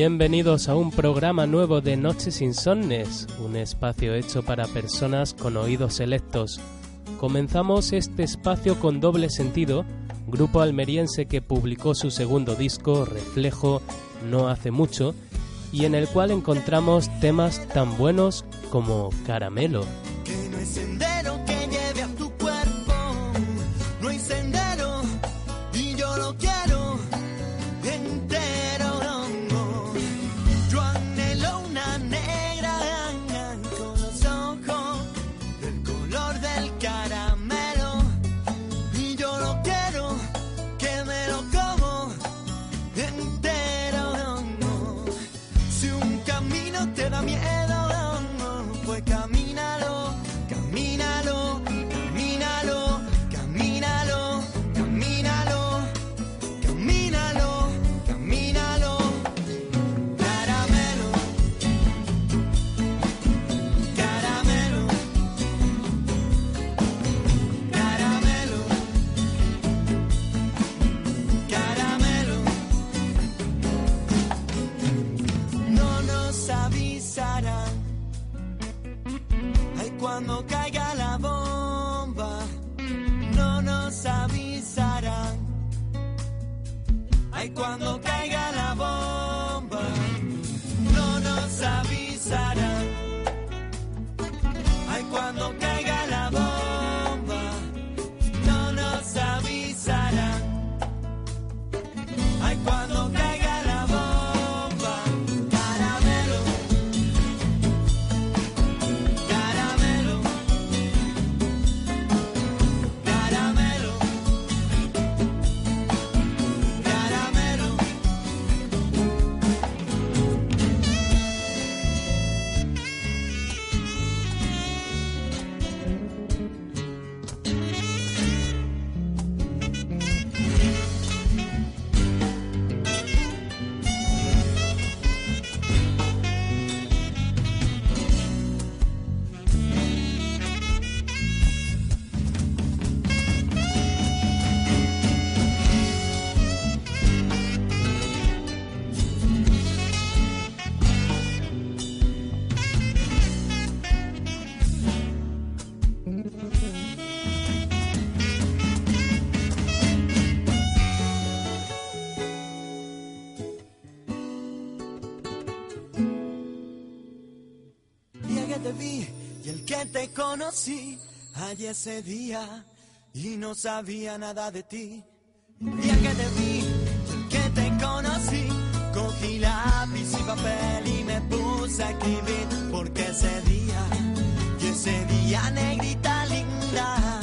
Bienvenidos a un programa nuevo de Noches Insomnes, un espacio hecho para personas con oídos selectos. Comenzamos este espacio con doble sentido, grupo almeriense que publicó su segundo disco, Reflejo, no hace mucho, y en el cual encontramos temas tan buenos como Caramelo. Te conocí allí ese día y no sabía nada de ti. El día que te vi, que te conocí, cogí lápiz y papel y me puse a escribir porque ese día y ese día negrita linda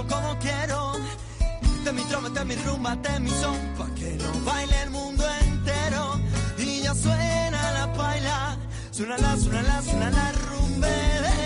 como quiero. De mi troma, de mi rumba, de mi son, pa' que lo baile el mundo entero. Y ya suena la paila, suena la, suena la, suena la rumbera.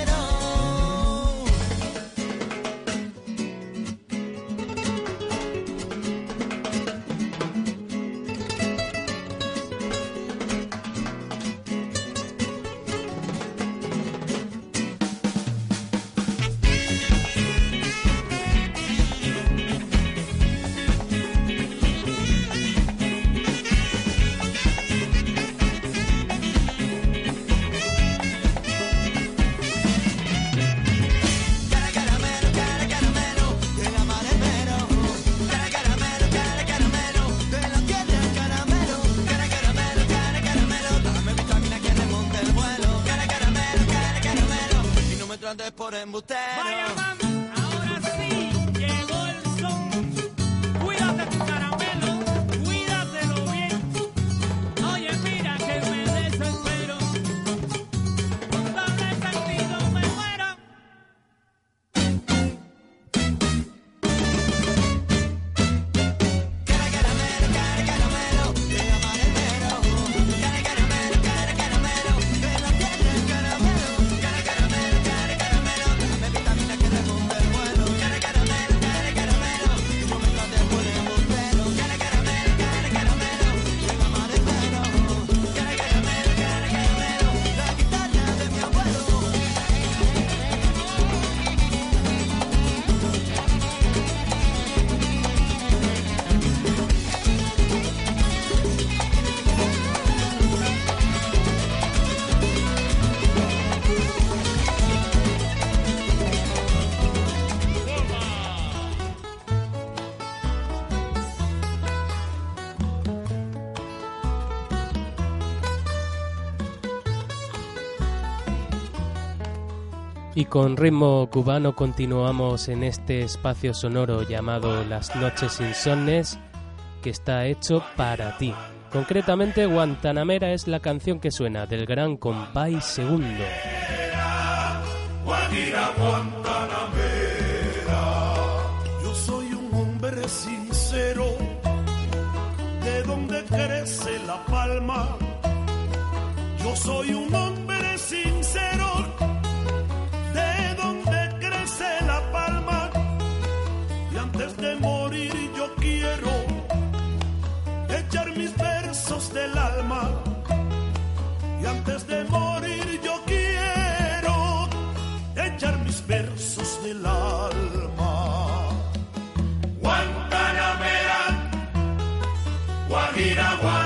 in bottega. Y con ritmo cubano continuamos en este espacio sonoro llamado Las Noches Insomnes, que está hecho para ti. Concretamente, Guantanamera es la canción que suena del gran compay segundo. Yo soy un hombre sincero, de donde crece la palma. Yo soy un hombre versos del alma. Y antes de morir yo quiero echar mis versos del alma. Guantanamera, Guajira, Guantanamera.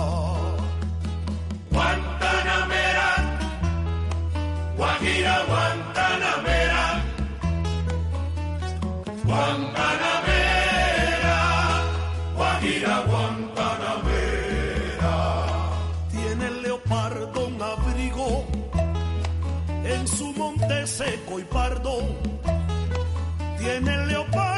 Guantanamera, Guajira, Guantanamera. Tiene el leopardo un abrigo en su monte seco y pardo. Tiene el leopardo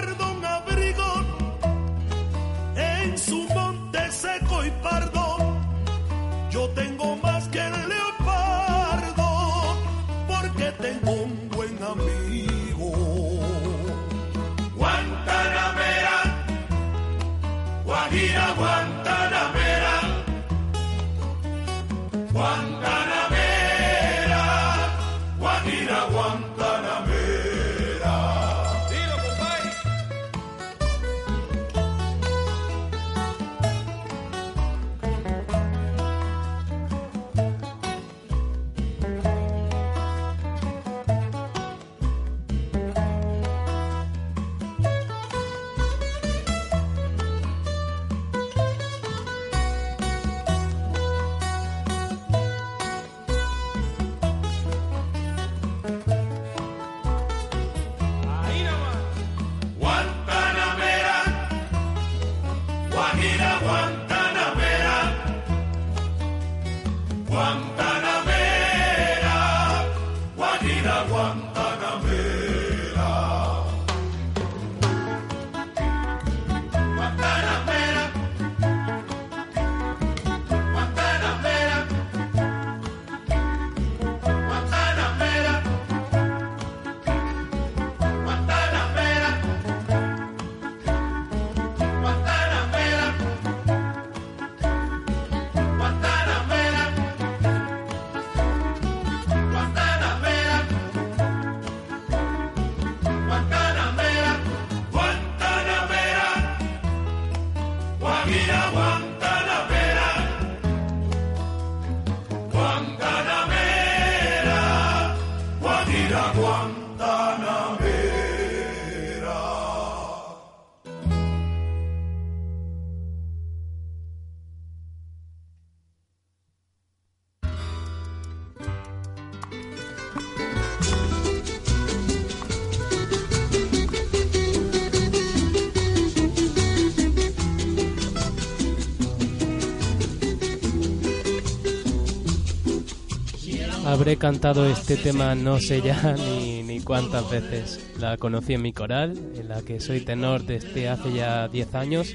Habré cantado este tema no sé ya ni, ni cuántas veces. La conocí en mi coral, en la que soy tenor desde hace ya 10 años,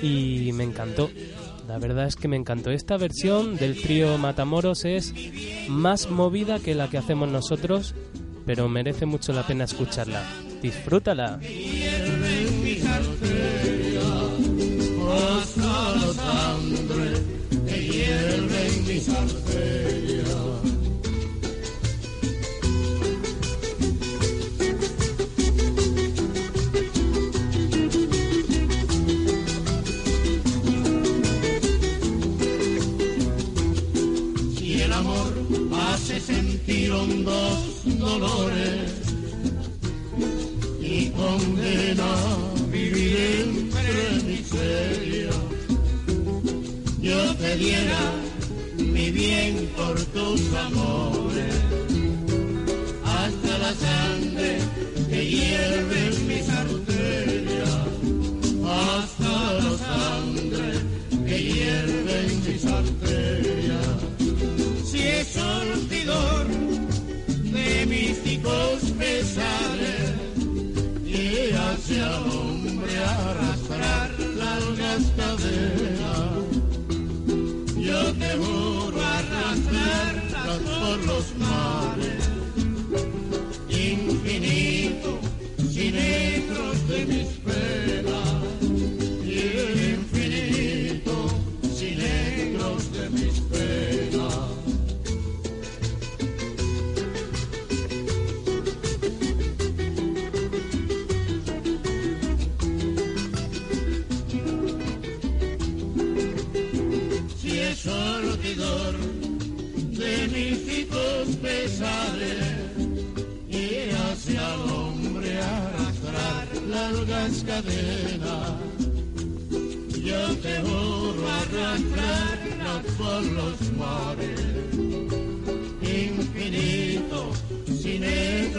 y me encantó. La verdad es que me encantó. Esta versión del trío Matamoros es más movida que la que hacemos nosotros, pero merece mucho la pena escucharla. Disfrútala. Sentir hondos dolores y condena vivir entre miseria, yo te diera mi bien por tus amores, hasta la sangre que hierve en mis arterias, hasta la sangre místicos pesares y hace al hombre arrastrar largas cadenas. Yo te juro arrastrarlas por los mares, infinito, sin de mis y hace al hombre arrastrar largas cadenas. Yo te juro arrastrarlas por los mares, infinito, sin negros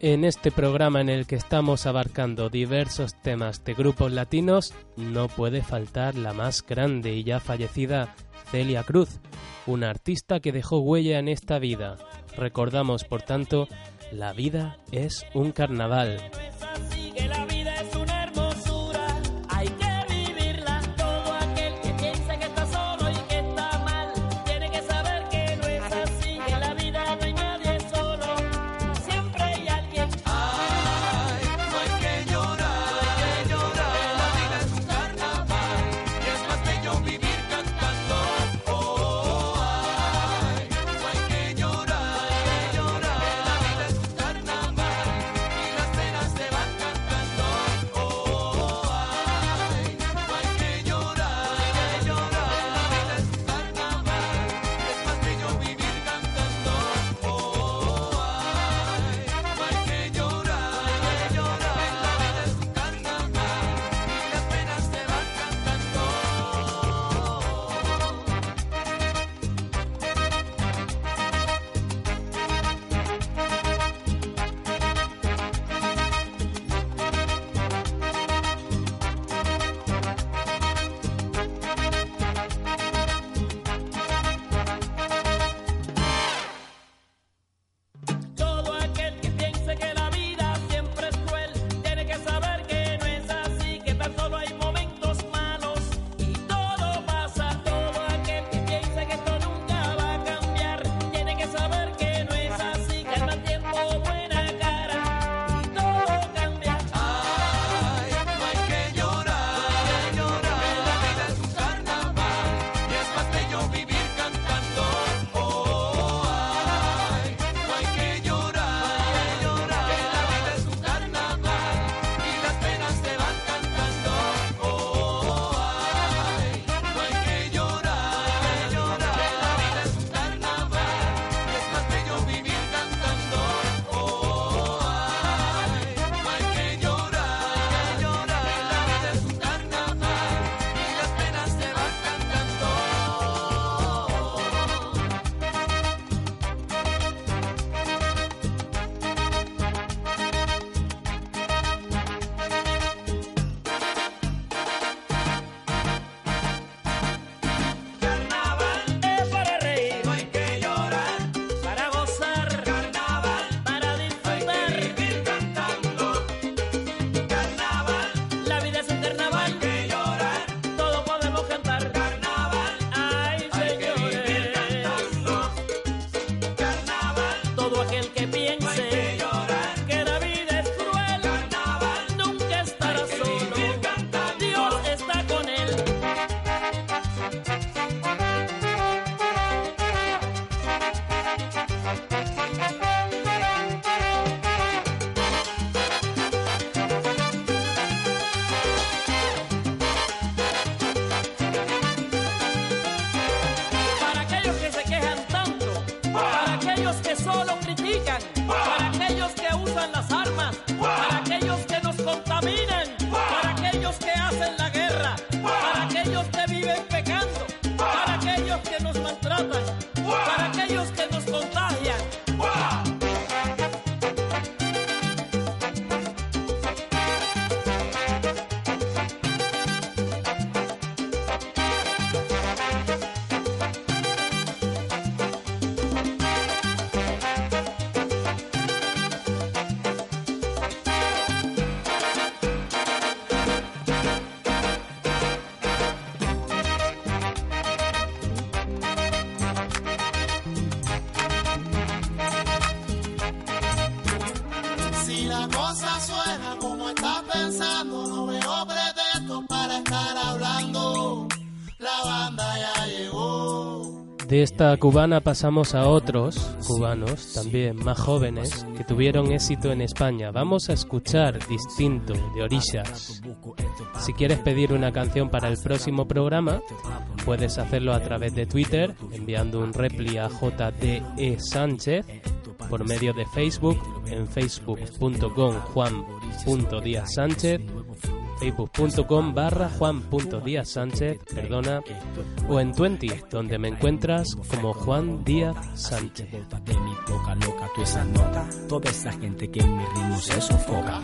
En este programa en el que estamos abarcando diversos temas de grupos latinos, no puede faltar la más grande y ya fallecida Celia Cruz, una artista que dejó huella en esta vida. Recordamos, por tanto, la vida es un carnaval. De esta cubana pasamos a otros cubanos, también más jóvenes, que tuvieron éxito en España. Vamos a escuchar Distinto de Orillas. Si quieres pedir una canción para el próximo programa, puedes hacerlo a través de Twitter, enviando un repli a JDE Sánchez, por medio de Facebook, en facebook.com juan.díaz-sánchez facebook.com barra juan.díaz-sánchez, perdona, o en Twenty, donde me encuentras como Juan Díaz Sánchez. toda esa gente que en mi ritmo se sofoca.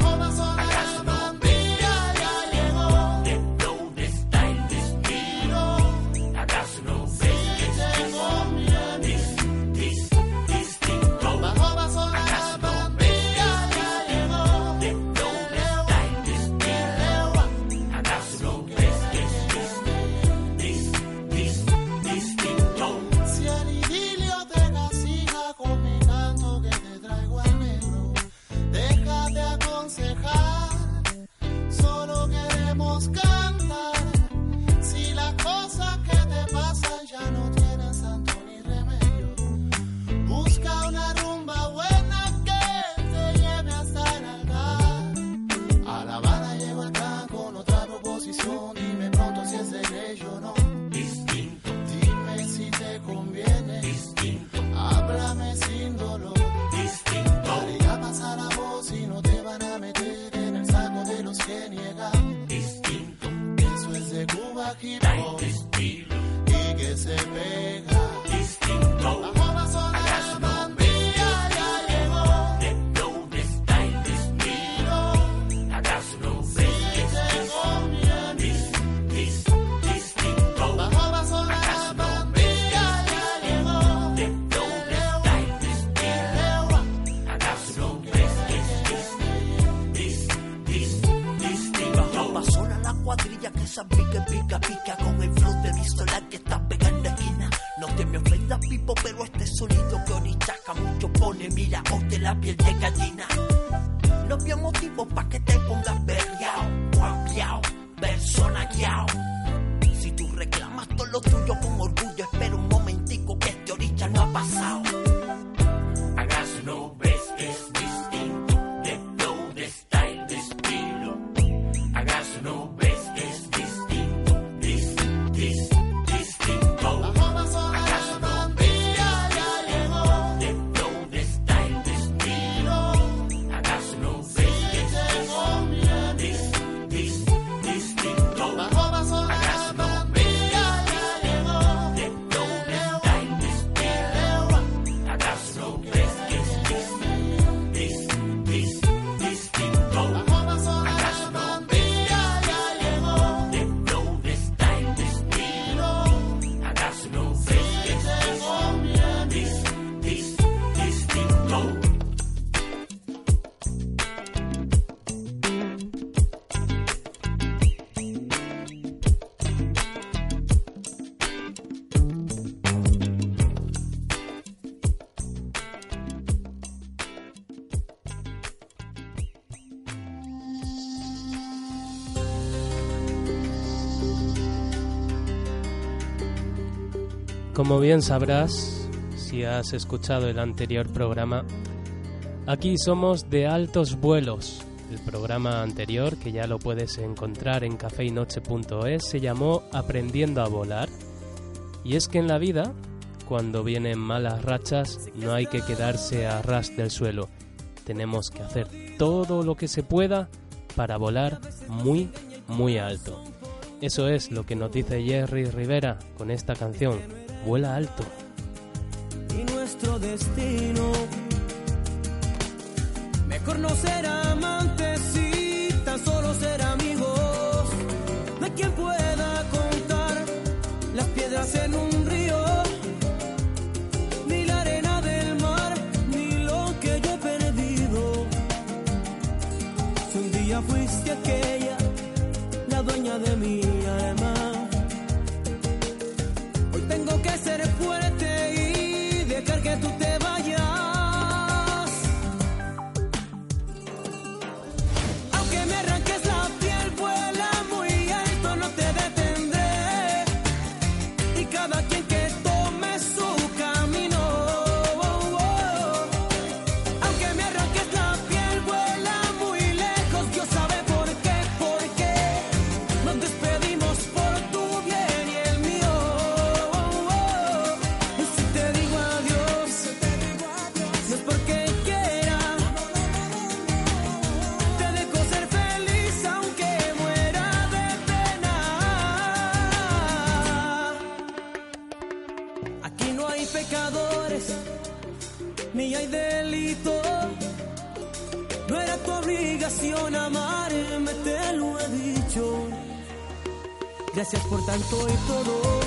Como bien sabrás, si has escuchado el anterior programa, aquí somos de altos vuelos. El programa anterior, que ya lo puedes encontrar en cafeinoche.es, se llamó Aprendiendo a volar. Y es que en la vida, cuando vienen malas rachas, no hay que quedarse a ras del suelo. Tenemos que hacer todo lo que se pueda para volar muy, muy alto. Eso es lo que nos dice Jerry Rivera con esta canción, Vuela alto. y nuestro destino. Mejor no ser amantes y tan solo ser amigos. Hay quien pueda contar las piedras en un río, ni la arena del mar, ni lo que yo he perdido. Si un día fuiste aquella, la dueña de mi Gracias por tanto y todo.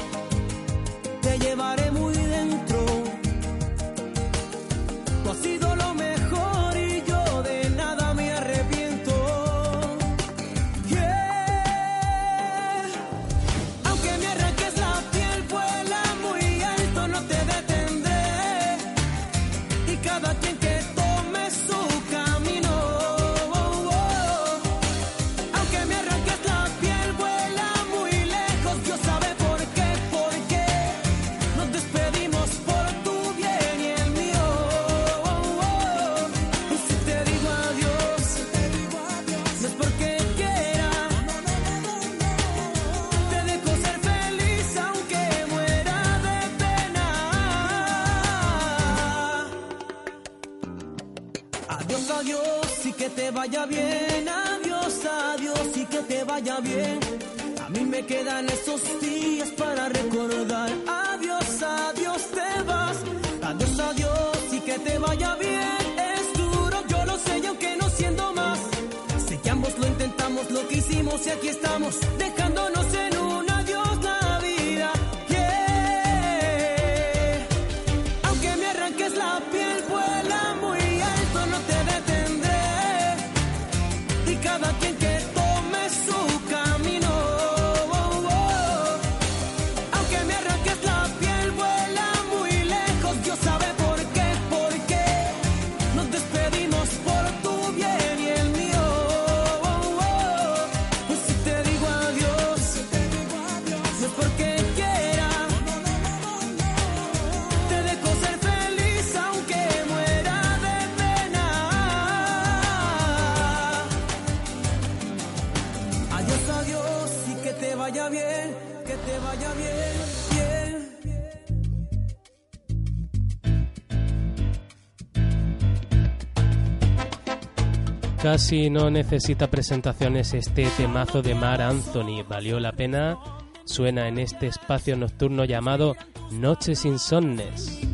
Casi no necesita presentaciones este temazo de Mar Anthony. Valió la pena. Suena en este espacio nocturno llamado Noches Insomnes.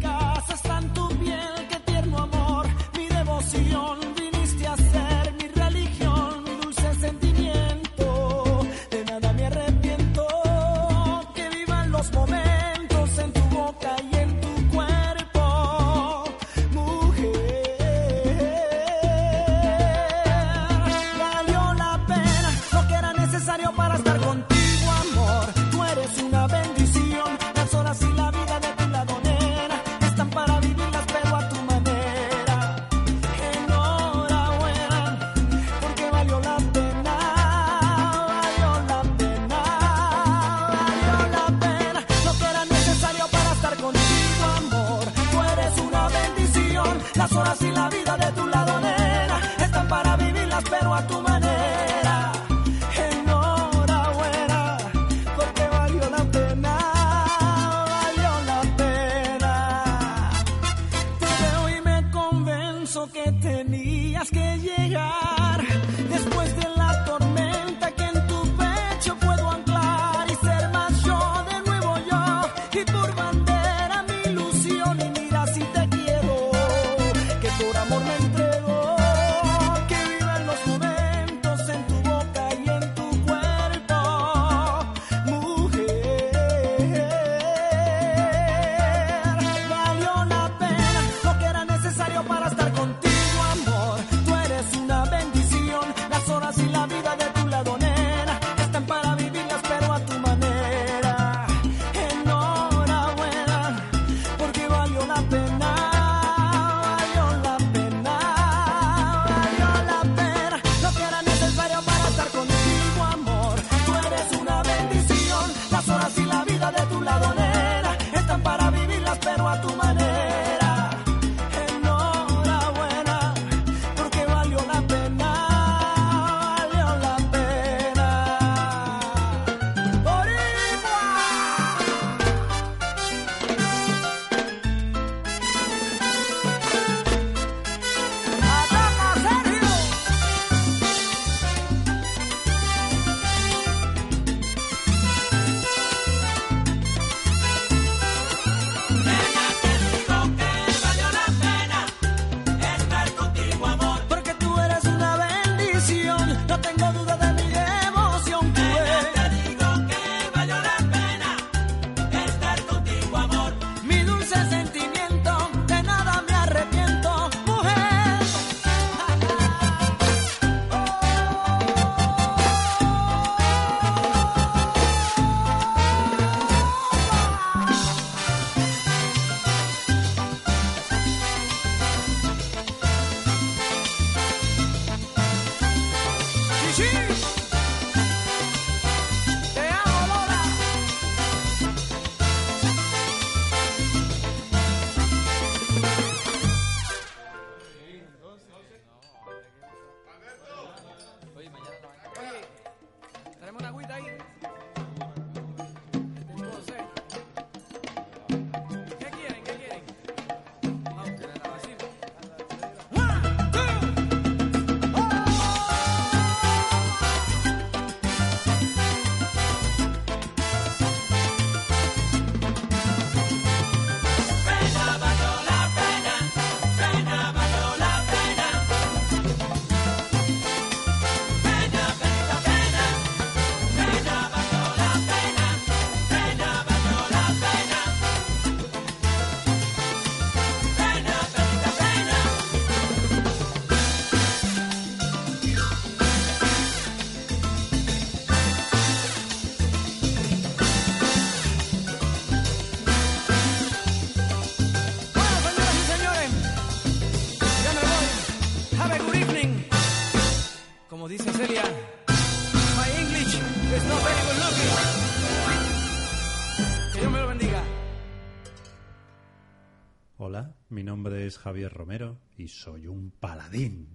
Soy un paladín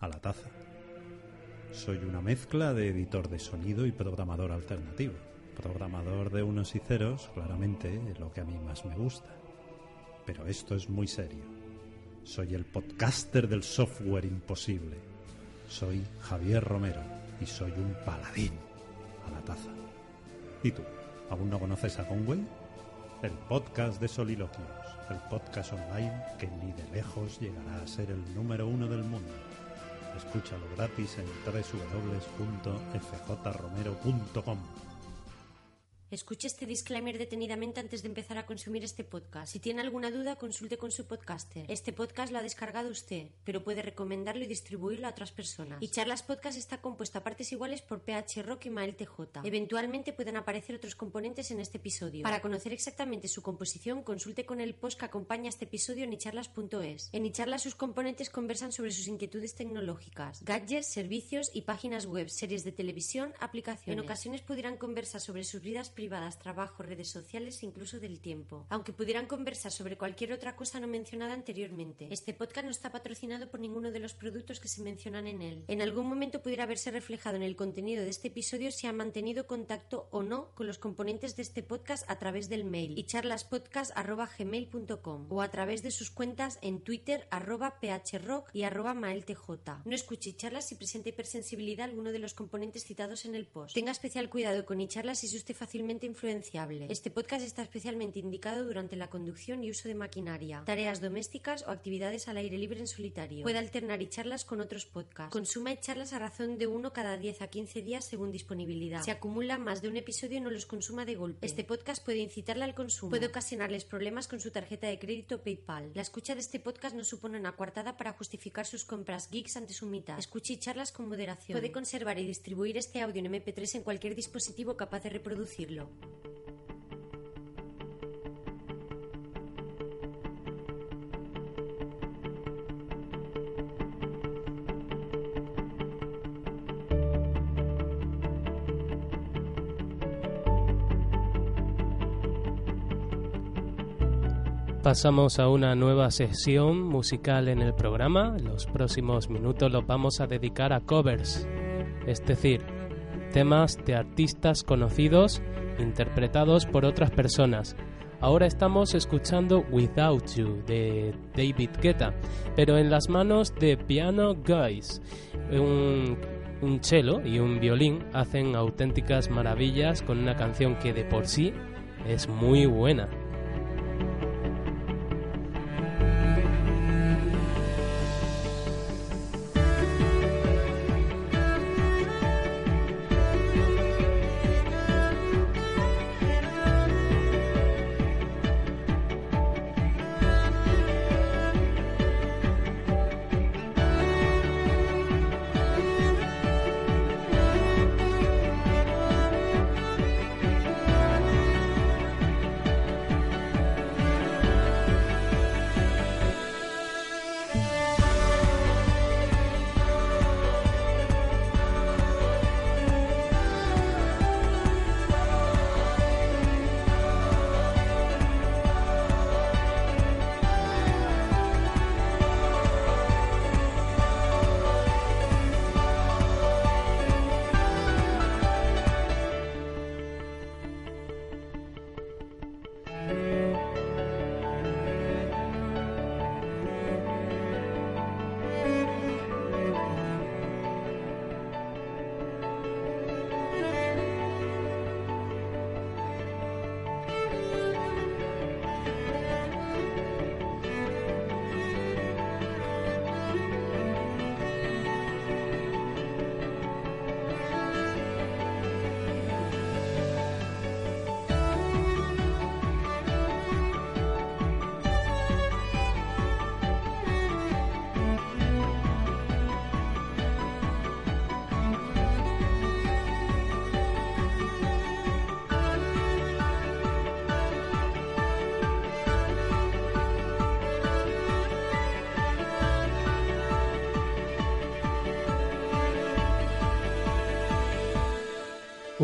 a la taza. Soy una mezcla de editor de sonido y programador alternativo. Programador de unos y ceros, claramente, lo que a mí más me gusta. Pero esto es muy serio. Soy el podcaster del software imposible. Soy Javier Romero y soy un paladín a la taza. ¿Y tú? ¿Aún no conoces a Conway? El podcast de soliloquios, el podcast online que ni de lejos llegará a ser el número uno del mundo. Escúchalo gratis en www.fjromero.com. Escuche este disclaimer detenidamente antes de empezar a consumir este podcast. Si tiene alguna duda, consulte con su podcaster. Este podcast lo ha descargado usted, pero puede recomendarlo y distribuirlo a otras personas. Y Charlas Podcast está compuesto a partes iguales por PH Rock y Mael TJ. Eventualmente pueden aparecer otros componentes en este episodio. Para conocer exactamente su composición, consulte con el post que acompaña este episodio en icharlas.es. En icharlas sus componentes conversan sobre sus inquietudes tecnológicas, gadgets, servicios y páginas web, series de televisión, aplicaciones. En ocasiones pudieran conversar sobre sus vidas privadas, trabajo, redes sociales e incluso del tiempo. Aunque pudieran conversar sobre cualquier otra cosa no mencionada anteriormente. Este podcast no está patrocinado por ninguno de los productos que se mencionan en él. En algún momento pudiera haberse reflejado en el contenido de este episodio si han mantenido contacto o no con los componentes de este podcast a través del mail y charlaspodcast.gmail.com o a través de sus cuentas en Twitter arroba phrock y arroba maeltj. No escuche charlas si presenta hipersensibilidad a alguno de los componentes citados en el post. Tenga especial cuidado con charlas si usted fácilmente influenciable. Este podcast está especialmente indicado durante la conducción y uso de maquinaria, tareas domésticas o actividades al aire libre en solitario. Puede alternar y charlas con otros podcasts. Consuma y charlas a razón de uno cada 10 a 15 días según disponibilidad. Si acumula más de un episodio no los consuma de golpe. Este podcast puede incitarle al consumo. Puede ocasionarles problemas con su tarjeta de crédito o PayPal. La escucha de este podcast no supone una coartada para justificar sus compras geeks ante su mitad. Escuche y charlas con moderación. Puede conservar y distribuir este audio en MP3 en cualquier dispositivo capaz de reproducirlo. Pasamos a una nueva sesión musical en el programa. Los próximos minutos los vamos a dedicar a covers, es decir, temas de artistas conocidos interpretados por otras personas. Ahora estamos escuchando Without You de David Guetta, pero en las manos de Piano Guys. Un, un cello y un violín hacen auténticas maravillas con una canción que de por sí es muy buena.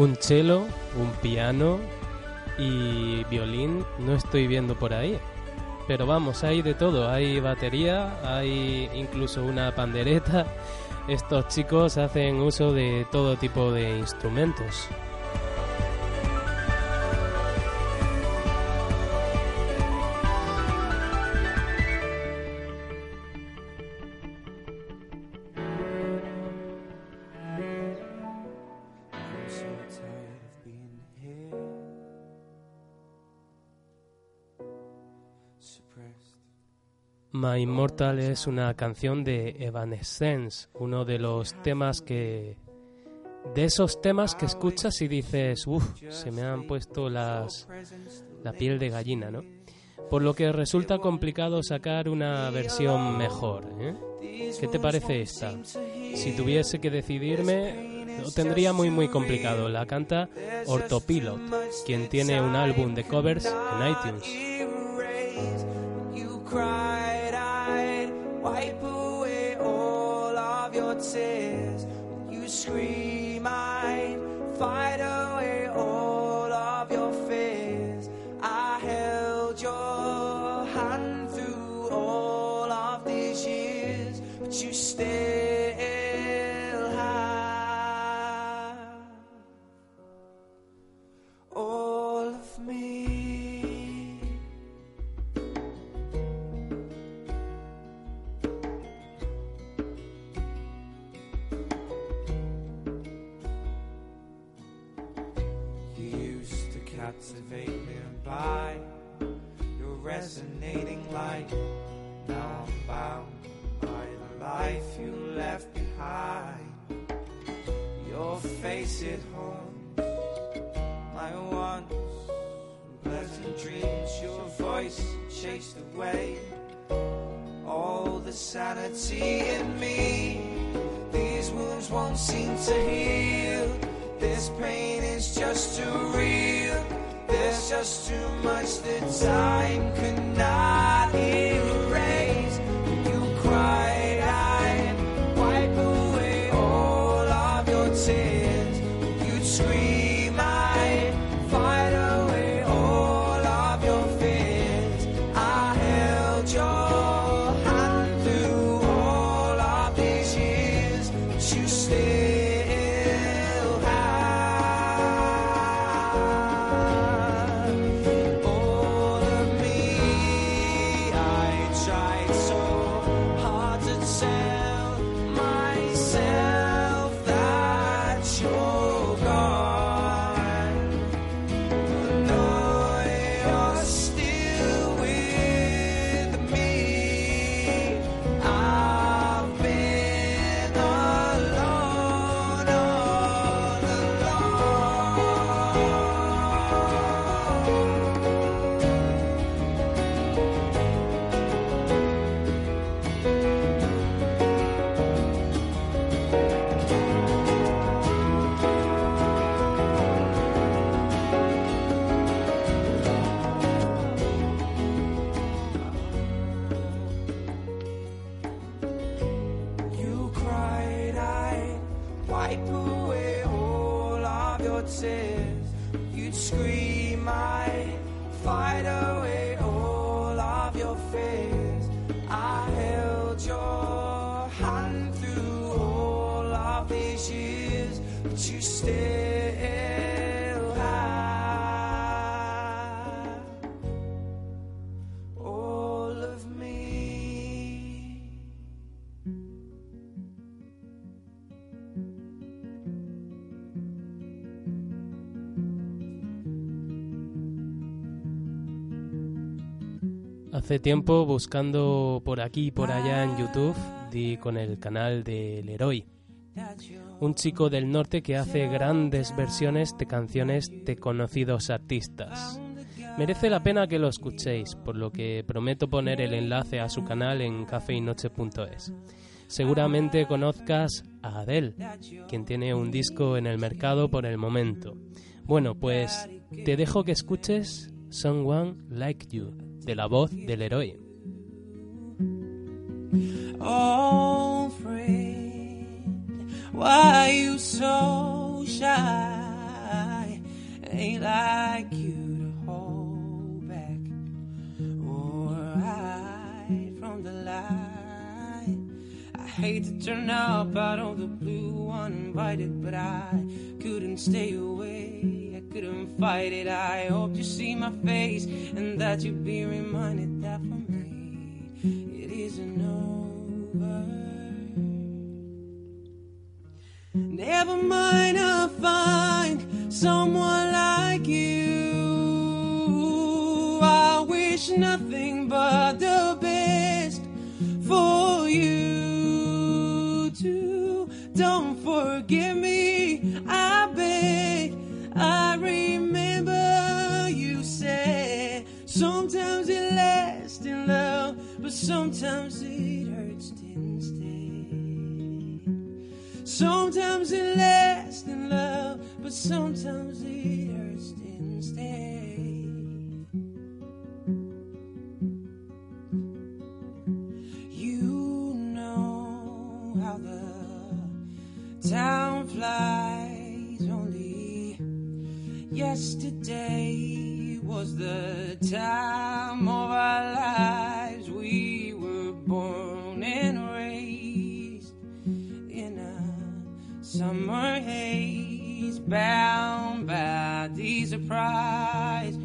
Un cello, un piano y violín no estoy viendo por ahí. pero vamos, hay de todo, hay batería, hay incluso una pandereta. Estos chicos hacen uso de todo tipo de instrumentos. Immortal es una canción de Evanescence, uno de los temas que... De esos temas que escuchas y dices, uff, se me han puesto las, la piel de gallina, ¿no? Por lo que resulta complicado sacar una versión mejor. ¿eh? ¿Qué te parece esta? Si tuviese que decidirme, lo tendría muy muy complicado. La canta Orthopilot, quien tiene un álbum de covers en iTunes. Wipe away all of your tears. When you scream I'd fight away all of your fears. I held your hand through all of these years but you still captivate me by your resonating light. Now I'm bound by the life you left behind. Your face it haunts my once pleasant dreams. Your voice chased away all the sanity in me. These wounds won't seem to heal. This pain is just too real. Just too much that time cannot erase. Hace tiempo buscando por aquí y por allá en YouTube di con el canal de Leroy, un chico del norte que hace grandes versiones de canciones de conocidos artistas. Merece la pena que lo escuchéis, por lo que prometo poner el enlace a su canal en cafeinoche.es. Seguramente conozcas a Adele, quien tiene un disco en el mercado por el momento. Bueno, pues te dejo que escuches Someone Like You, de la voz del héroe. Oh, friend, why you so shy? Ain't like you to hold back or hide from the light. I hate to turn up out of the blue uninvited, but I couldn't stay away. Couldn't fight it. I hope you see my face and that you be reminded that for me it isn't over. Never mind, I'll find someone like you. I wish nothing but the best for you too. Don't forgive me. I remember you said sometimes it lasts in love, but sometimes it hurts instead. Sometimes it lasts in love, but sometimes it hurts instead. You know how the town flies. Yesterday was the time of our lives. We were born and raised in a summer haze, bound by the surprise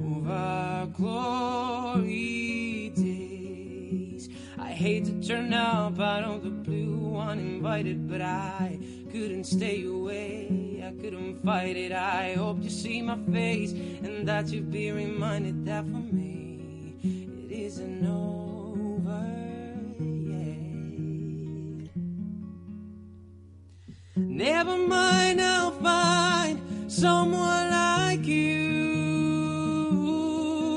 of our glory days. I hate to turn up out of the blue uninvited, but I couldn't stay away. Fight it. I hope you see my face and that you be reminded that for me it isn't over yet. Never mind, I'll find someone like you.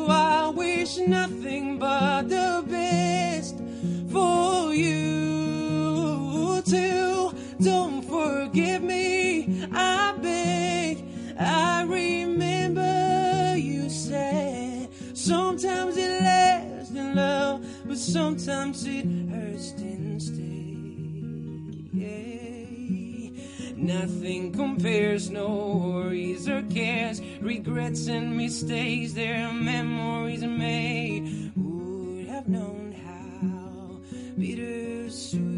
I wish nothing but the sometimes it hurts instead. Yeah. Nothing compares, no worries or cares, regrets and mistakes. Their memories made would have known how bittersweet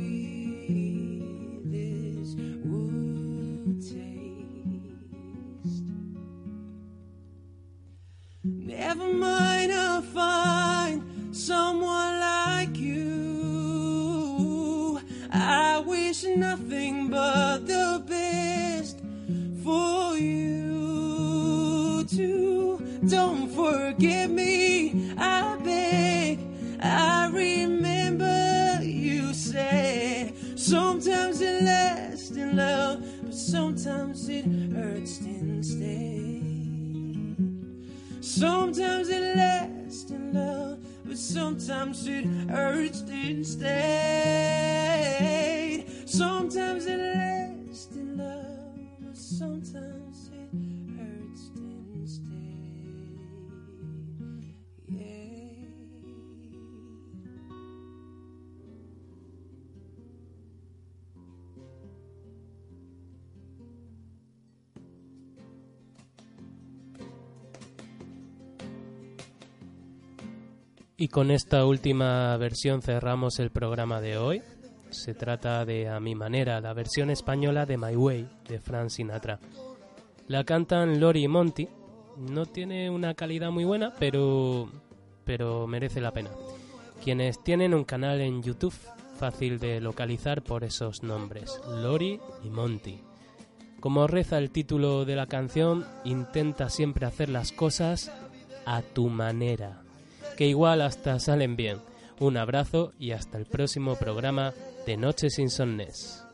Y con esta última versión cerramos el programa de hoy. Se trata de A mi manera, la versión española de My Way de Frank Sinatra. La cantan Lori y Monty. No tiene una calidad muy buena, pero pero merece la pena. Quienes tienen un canal en YouTube fácil de localizar por esos nombres, Lori y Monty. Como reza el título de la canción, intenta siempre hacer las cosas a tu manera, que igual hasta salen bien. Un abrazo y hasta el próximo programa de Noches Insomnes.